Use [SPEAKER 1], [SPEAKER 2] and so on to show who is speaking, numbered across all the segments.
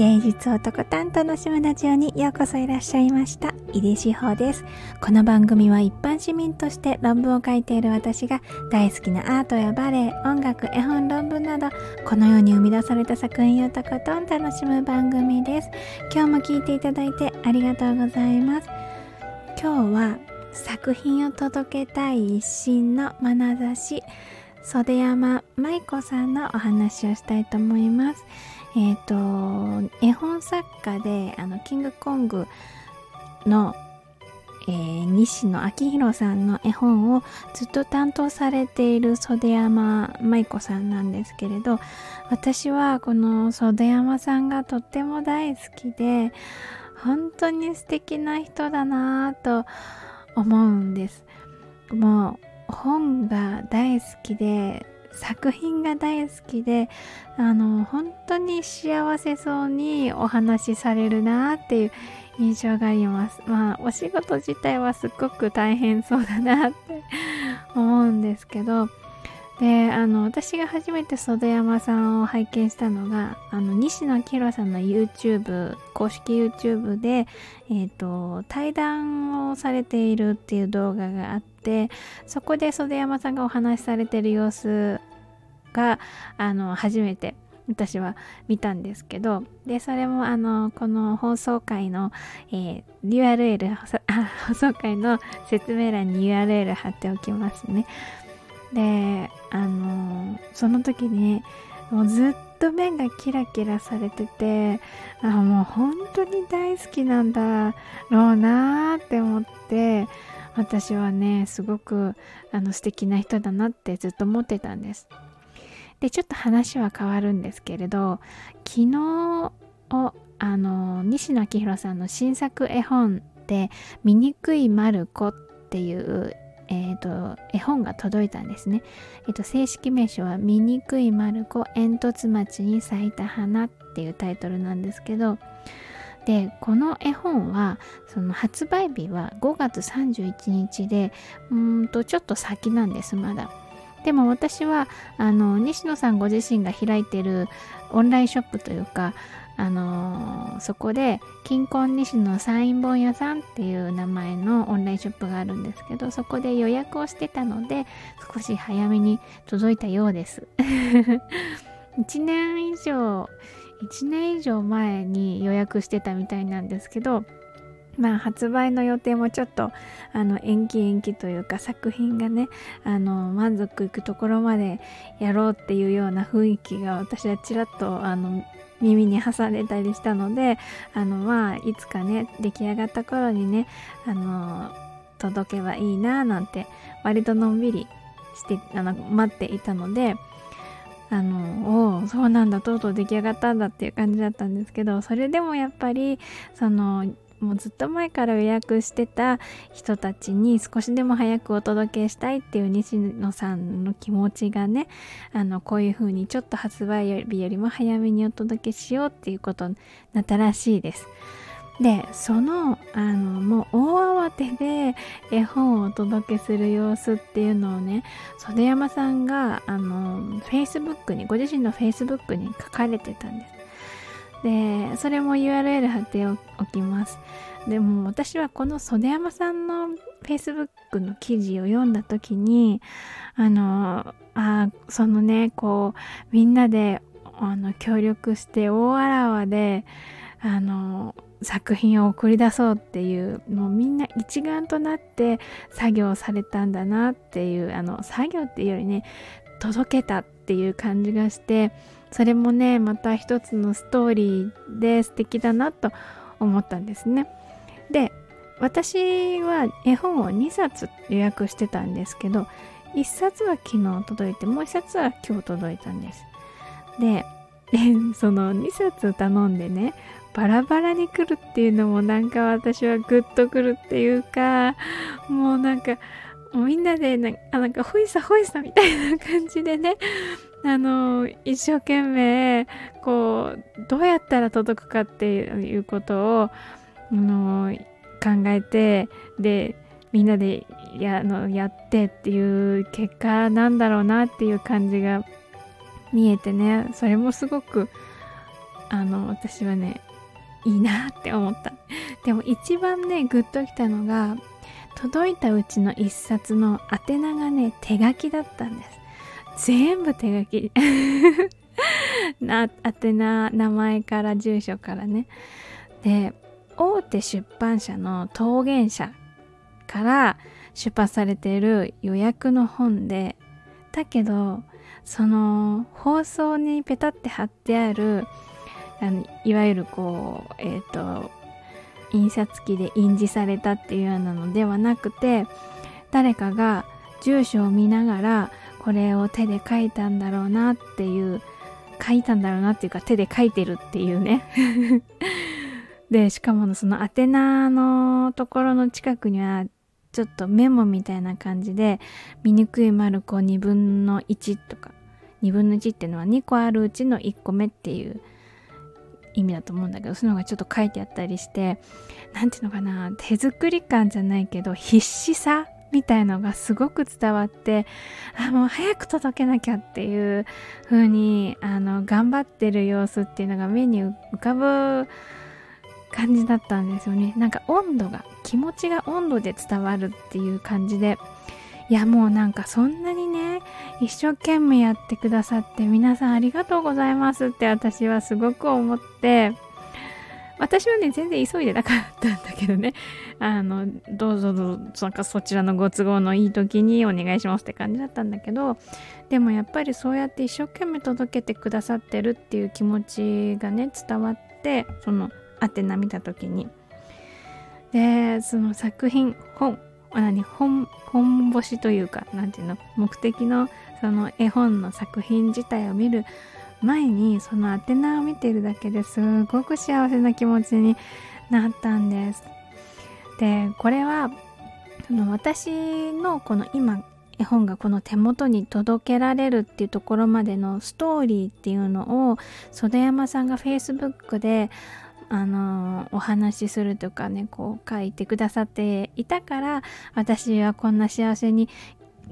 [SPEAKER 1] 芸術をとことん楽しむラジオにようこそいらっしゃいました。井出志保です。この番組は一般市民として論文を書いている私が大好きなアートやバレエ音楽絵本論文などこの世に生み出された作品をとことん楽しむ番組です。今日も聞いていただいてありがとうございます。今日は作品を届けたい一心の眼差し。袖山舞子さんのお話をしたいと思います。えっ、ー、と絵本作家であのキングコングの、えー、西野昭弘さんの絵本をずっと担当されている袖山舞子さんなんですけれど私はこの袖山さんがとっても大好きで本当に素敵な人だなぁと思うんです。もう本が大好きで作品が大好きであの本当に幸せそうにお話しされるなっていう印象があります。まあお仕事自体はすっごく大変そうだなって思うんですけどであの私が初めて袖山さんを拝見したのがあの西野明さんの YouTube 公式 YouTube で、えーと、対談をされているっていう動画があってそこで袖山さんがお話しされてる様子があの初めて私は見たんですけどでそれもあのこの放送回の、えー、URL 放送回の説明欄に URL 貼っておきますね。であのその時にもうずっと目がキラキラされててあもう本当に大好きなんだろうなーって思って私はねすごくあの素敵な人だなってずっと思ってたんです。でちょっと話は変わるんですけれど昨日をあの西野昭弘さんの新作絵本で「醜いマルコ」っていうえーと、絵本が届いたんですね。えーと、正式名称は「醜いマルコ煙突町に咲いた花」っていうタイトルなんですけどでこの絵本はその発売日は5月31日でうんとちょっと先なんですまだ。でも私はあの西野さんご自身が開いてるオンラインショップというかあのー、そこで金婚西のサイン本屋さんっていう名前のオンラインショップがあるんですけどそこで予約をしてたので少し早めに届いたようです。1年以上1年以上前に予約してたみたいなんですけどまあ発売の予定もちょっとあの延期延期というか作品がねあの満足いくところまでやろうっていうような雰囲気が私はちらっとあの耳に挟んでたりしたのであのまあいつかね出来上がった頃にねあの届けばいいななんて割とのんびりしてあの待っていたのであのおそうなんだとうとう出来上がったんだっていう感じだったんですけどそれでもやっぱりそのもうずっと前から予約してた人たちに少しでも早くお届けしたいっていう西野さんの気持ちがねあのこういう風にちょっと発売日よりも早めにお届けしようっていうことになったらしいです。でそのあのもう大慌てで絵本をお届けする様子っていうのをね袖山さんがあの Facebook にご自身の Facebook に書かれてたんです。でそれも URL 貼っておきます。でも私はこの袖山さんの Facebook の記事を読んだ時にあのあそのねこうみんなであの協力して大あらわであの作品を送り出そうっていうもうみんな一丸となって作業されたんだなっていうあの作業っていうよりね届けたっていう感じがしてそれもねまた一つのストーリーで素敵だなと思ったんですね。で私は絵本を2冊予約してたんですけど1冊は昨日届いてもう1冊は今日届いたんです。で その2冊頼んでねバラバラに来るっていうのもなんか私はグッとくるっていうかもうなんかみんなでなんかなんかほいさほいさみたいな感じでね。あの一生懸命こうどうやったら届くかっていうことをあの考えてでみんなでやのやってっていう結果なんだろうなっていう感じが見えてね。それもすごくあの私はねいいなって思った。でも一番ねグッときたのが届いたうちの一冊の宛名がね手書きだったんです。全部手書き。な宛名名前から住所からね。で大手出版社の桃源社から出版されている予約の本でだけどその放送にペタって貼ってあるあのいわゆるこうえっ、ー、と印刷機で印字されたっていうようなのではなくて誰かが住所を見ながらこれを手で書いたんだろうなっていう書いたんだろうなっていうか手で書いてるっていうね。でしかもその宛名のところの近くにはちょっとメモみたいな感じで醜い丸子2分の1とか2分の1っていうのは2個あるうちの1個目っていう意味だと思うんだけどそういうのがちょっと書いてあったりして何ていうのかな手作り感じゃないけど必死さみたいのがすごく伝わってあもう早く届けなきゃっていう風にあの頑張ってる様子っていうのが目に浮かぶ感じだったんですよね。なんか温度が気持ちが温度で伝わるっていう感じでいやもうなんかそんなにね一生懸命やってくださって皆さんありがとうございますって私はすごく思って私はね全然急いでなかったんだけどね。あのどうぞどうぞなんかそちらのご都合のいい時にお願いしますって感じだったんだけどでもやっぱりそうやって一生懸命届けてくださってるっていう気持ちがね伝わってその宛名見た時に。でその作品本。何本本星というか何ていうの目的のその絵本の作品自体を見る前にその宛名を見てるだけですごく幸せな気持ちになったんです。でこれはその私のこの今絵本がこの手元に届けられるっていうところまでのストーリーっていうのを袖山さんが Facebook であのお話しするとかねこう書いてくださっていたから私はこんな幸せに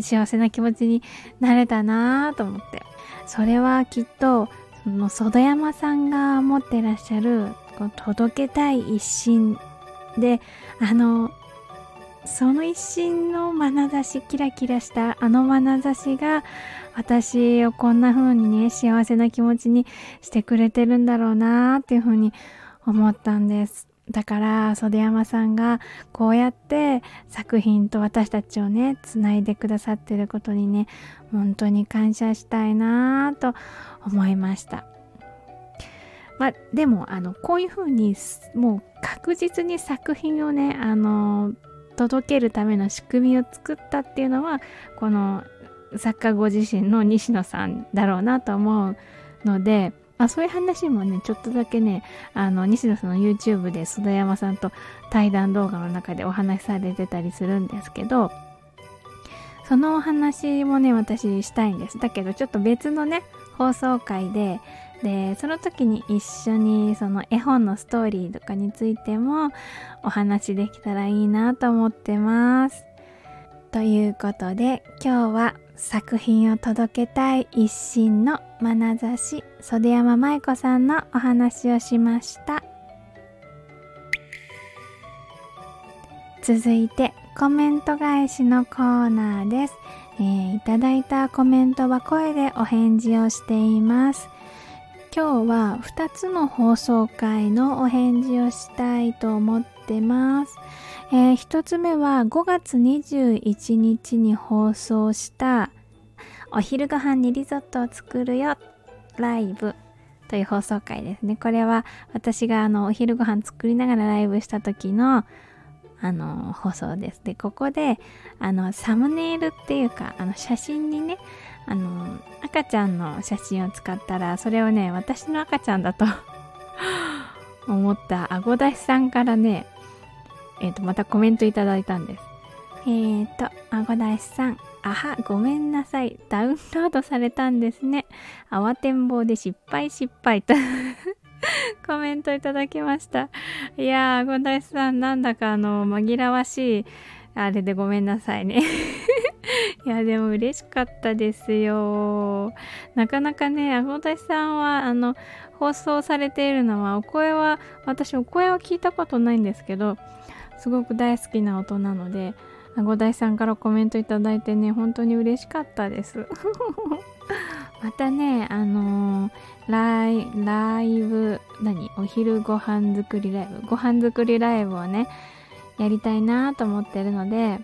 [SPEAKER 1] 幸せな気持ちになれたなと思って。それはきっとその袖山さんが持ってらっしゃるこう届けたい一心であのその一心の眼差しキラキラしたあの眼差しが私をこんな風にね幸せな気持ちにしてくれてるんだろうなっていう風に思ったんです。だから袖山さんがこうやって作品と私たちをねつないでくださってることにね本当に感謝したいなと思いました。まあでもあのこういうふうにもう確実に作品をねあの届けるための仕組みを作ったっていうのはこの作家ご自身の西野さんだろうなと思うのであそういう話もね、ちょっとだけね、あの、西野さんの YouTube で須田山さんと対談動画の中でお話しされてたりするんですけど、そのお話もね、私したいんです。だけど、ちょっと別のね、放送回で、で、その時に一緒にその絵本のストーリーとかについてもお話できたらいいなと思ってます。ということで、今日は作品を届けたい一心の眼差し袖山舞子さんのお話をしました。続いてコメント返しのコーナーです、えー、いただいたコメントは声でお返事をしています。今日は2つの放送回のお返事をしたいと思ってます。えー、1つ目は5月21日に放送したお昼ご飯にリゾットを作るよライブという放送回ですね。これは私があのお昼ご飯作りながらライブした時のあの放送です。で、ここであのサムネイルっていうかあの写真にね、あの赤ちゃんの写真を使ったらそれをね、私の赤ちゃんだと 思ったあごだしさんからね、えっ、ー、と、またコメントいただいたんです。えーと、あごだしさん、あは、ごめんなさい。ダウンロードされたんですね。慌てんぼうで失敗失敗と コメントいただきました。いやー、あごだしさん、なんだかあの、紛らわしい、あれでごめんなさいね いやでも嬉しかったですよなかなかねあごたしさんはあの放送されているのはお声は私お声は聞いたことないんですけどすごく大好きな音なのであごだいさんからコメントいただいてね本当に嬉しかったです。またねあのー、ライライブ何お昼ご飯作りライブご飯作りライブをねやりたいなと思ってるので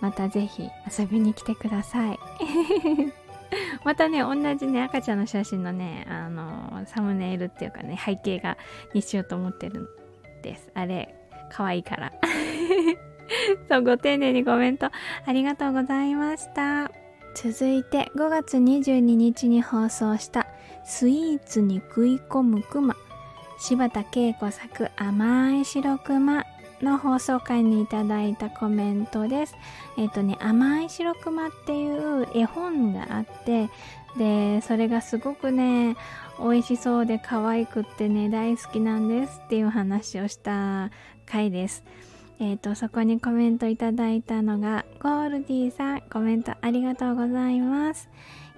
[SPEAKER 1] またぜひ遊びに来てください。またね同じね赤ちゃんの写真のねあのサムネイルっていうかね背景がにしようと思ってるんです。あれ可愛いから。そうご丁寧にコメントありがとうございました続いて5月22日に放送したスイーツに食い込むクマ柴田恵子作甘い白熊の放送回にいただいたコメントです。えっ、とね、甘い白熊っていう絵本があって、で、それがすごくね、美味しそうで可愛くってね、大好きなんですっていう話をした回です。えっ、ー、と、そこにコメントいただいたのが、ゴールディさん、コメントありがとうございます。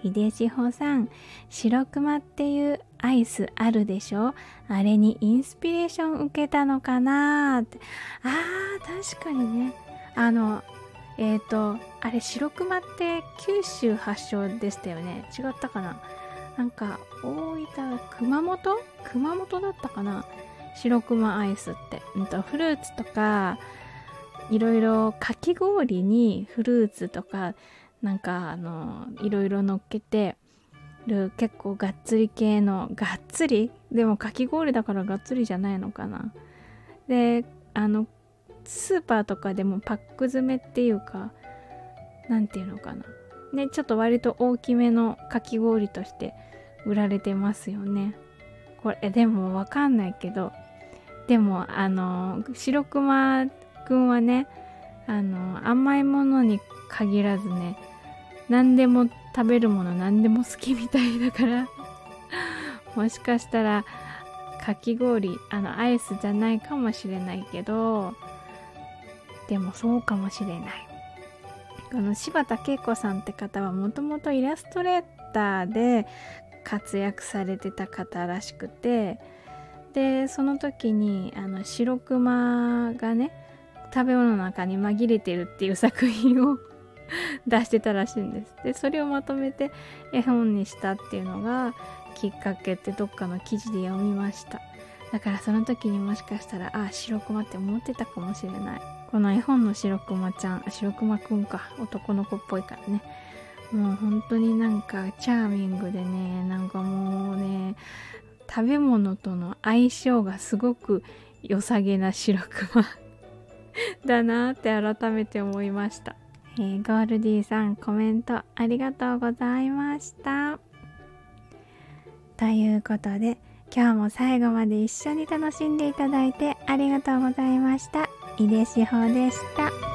[SPEAKER 1] 秀志保さん、白熊っていうアイスあるでしょ？あれにインスピレーション受けたのかなって。あー、確かにね。あの、えっ、ー、と、あれ白熊って九州発祥でしたよね。違ったかな？なんか、大分、熊本？熊本だったかな？白熊アイスって。うんと、フルーツとか、いろいろかき氷にフルーツとか、なんかあのいろいろ乗っけてる結構がっつり系のがっつり？でもかき氷だからがっつりじゃないのかな。であのスーパーとかでもパック詰めっていうか何ていうのかな。ねちょっと割と大きめのかき氷として売られてますよね。これでもわかんないけどでもあの白熊くんはねあの甘いものに限らずね何でも食べるもの何でも好きみたいだから もしかしたらかき氷あのアイスじゃないかもしれないけどでもそうかもしれない。この柴田恵子さんって方はもともとイラストレーターで活躍されてた方らしくてでその時にあの白熊がね食べ物の中に紛れてるっていう作品を 出してたらしいんです。で、それをまとめて絵本にしたっていうのがきっかけってどっかの記事で読みました。だからその時にもしかしたら、ああ、白熊って思ってたかもしれない。この絵本の白熊ちゃん、白熊くんか、男の子っぽいからね。もう本当になんかチャーミングでね、なんかもうね、食べ物との相性がすごく良さげな白熊 だなって改めて思いました。えー、ゴールディさんコメントありがとうございました。ということで今日も最後まで一緒に楽しんでいただいてありがとうございました。井出志保でした。